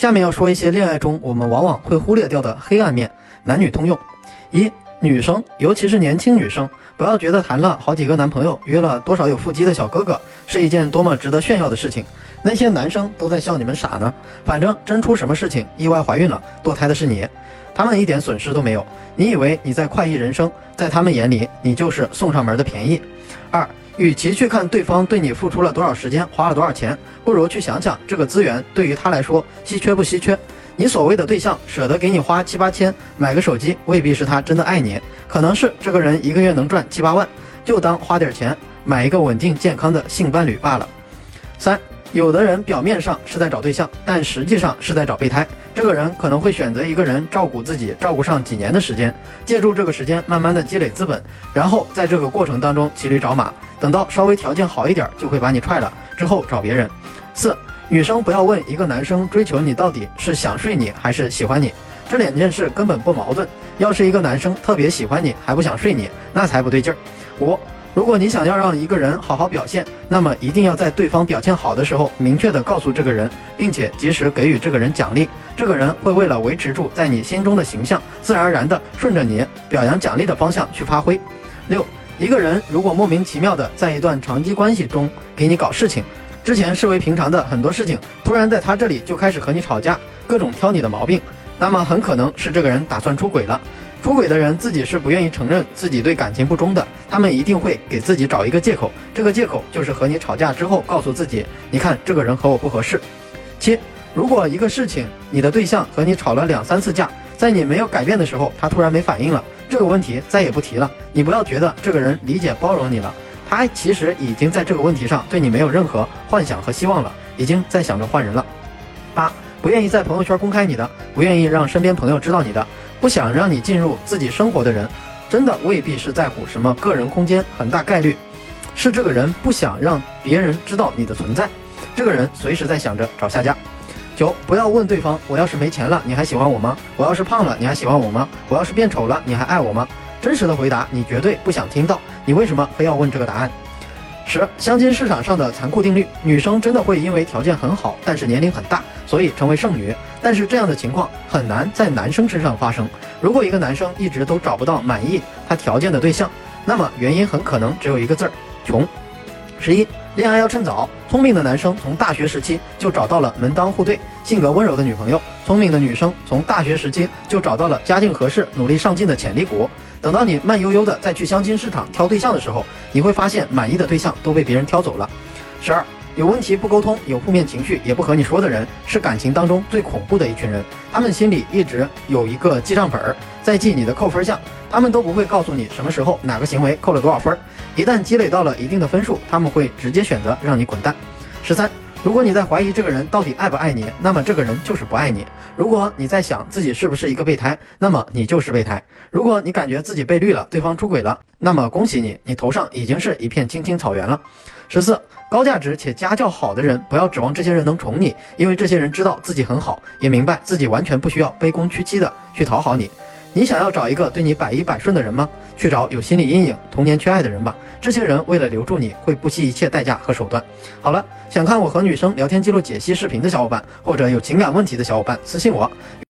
下面要说一些恋爱中我们往往会忽略掉的黑暗面，男女通用。一、女生，尤其是年轻女生，不要觉得谈了好几个男朋友，约了多少有腹肌的小哥哥，是一件多么值得炫耀的事情。那些男生都在笑你们傻呢。反正真出什么事情，意外怀孕了，堕胎的是你，他们一点损失都没有。你以为你在快意人生，在他们眼里，你就是送上门的便宜。二。与其去看对方对你付出了多少时间，花了多少钱，不如去想想这个资源对于他来说稀缺不稀缺。你所谓的对象舍得给你花七八千买个手机，未必是他真的爱你，可能是这个人一个月能赚七八万，就当花点钱买一个稳定健康的性伴侣罢了。三。有的人表面上是在找对象，但实际上是在找备胎。这个人可能会选择一个人照顾自己，照顾上几年的时间，借助这个时间慢慢的积累资本，然后在这个过程当中骑驴找马，等到稍微条件好一点，就会把你踹了，之后找别人。四，女生不要问一个男生追求你到底是想睡你还是喜欢你，这两件事根本不矛盾。要是一个男生特别喜欢你还不想睡你，那才不对劲儿。五。如果你想要让一个人好好表现，那么一定要在对方表现好的时候，明确的告诉这个人，并且及时给予这个人奖励。这个人会为了维持住在你心中的形象，自然而然的顺着你表扬奖励的方向去发挥。六，一个人如果莫名其妙的在一段长期关系中给你搞事情，之前视为平常的很多事情，突然在他这里就开始和你吵架，各种挑你的毛病，那么很可能是这个人打算出轨了。出轨的人自己是不愿意承认自己对感情不忠的，他们一定会给自己找一个借口，这个借口就是和你吵架之后告诉自己，你看这个人和我不合适。七，如果一个事情你的对象和你吵了两三次架，在你没有改变的时候，他突然没反应了，这个问题再也不提了。你不要觉得这个人理解包容你了，他其实已经在这个问题上对你没有任何幻想和希望了，已经在想着换人了。八，不愿意在朋友圈公开你的，不愿意让身边朋友知道你的。不想让你进入自己生活的人，真的未必是在乎什么个人空间，很大概率是这个人不想让别人知道你的存在。这个人随时在想着找下家。九，不要问对方，我要是没钱了，你还喜欢我吗？我要是胖了，你还喜欢我吗？我要是变丑了，你还爱我吗？真实的回答你绝对不想听到，你为什么非要问这个答案？十，相亲市场上的残酷定律：女生真的会因为条件很好，但是年龄很大，所以成为剩女。但是这样的情况很难在男生身上发生。如果一个男生一直都找不到满意他条件的对象，那么原因很可能只有一个字儿：穷。十一，恋爱要趁早。聪明的男生从大学时期就找到了门当户对、性格温柔的女朋友；聪明的女生从大学时期就找到了家境合适、努力上进的潜力股。等到你慢悠悠的再去相亲市场挑对象的时候，你会发现满意的对象都被别人挑走了。十二，有问题不沟通，有负面情绪也不和你说的人，是感情当中最恐怖的一群人。他们心里一直有一个记账本儿，在记你的扣分项，他们都不会告诉你什么时候哪个行为扣了多少分。一旦积累到了一定的分数，他们会直接选择让你滚蛋。十三。如果你在怀疑这个人到底爱不爱你，那么这个人就是不爱你。如果你在想自己是不是一个备胎，那么你就是备胎。如果你感觉自己被绿了，对方出轨了，那么恭喜你，你头上已经是一片青青草原了。十四，高价值且家教好的人，不要指望这些人能宠你，因为这些人知道自己很好，也明白自己完全不需要卑躬屈膝的去讨好你。你想要找一个对你百依百顺的人吗？去找有心理阴影、童年缺爱的人吧。这些人为了留住你，会不惜一切代价和手段。好了，想看我和女生聊天记录解析视频的小伙伴，或者有情感问题的小伙伴，私信我。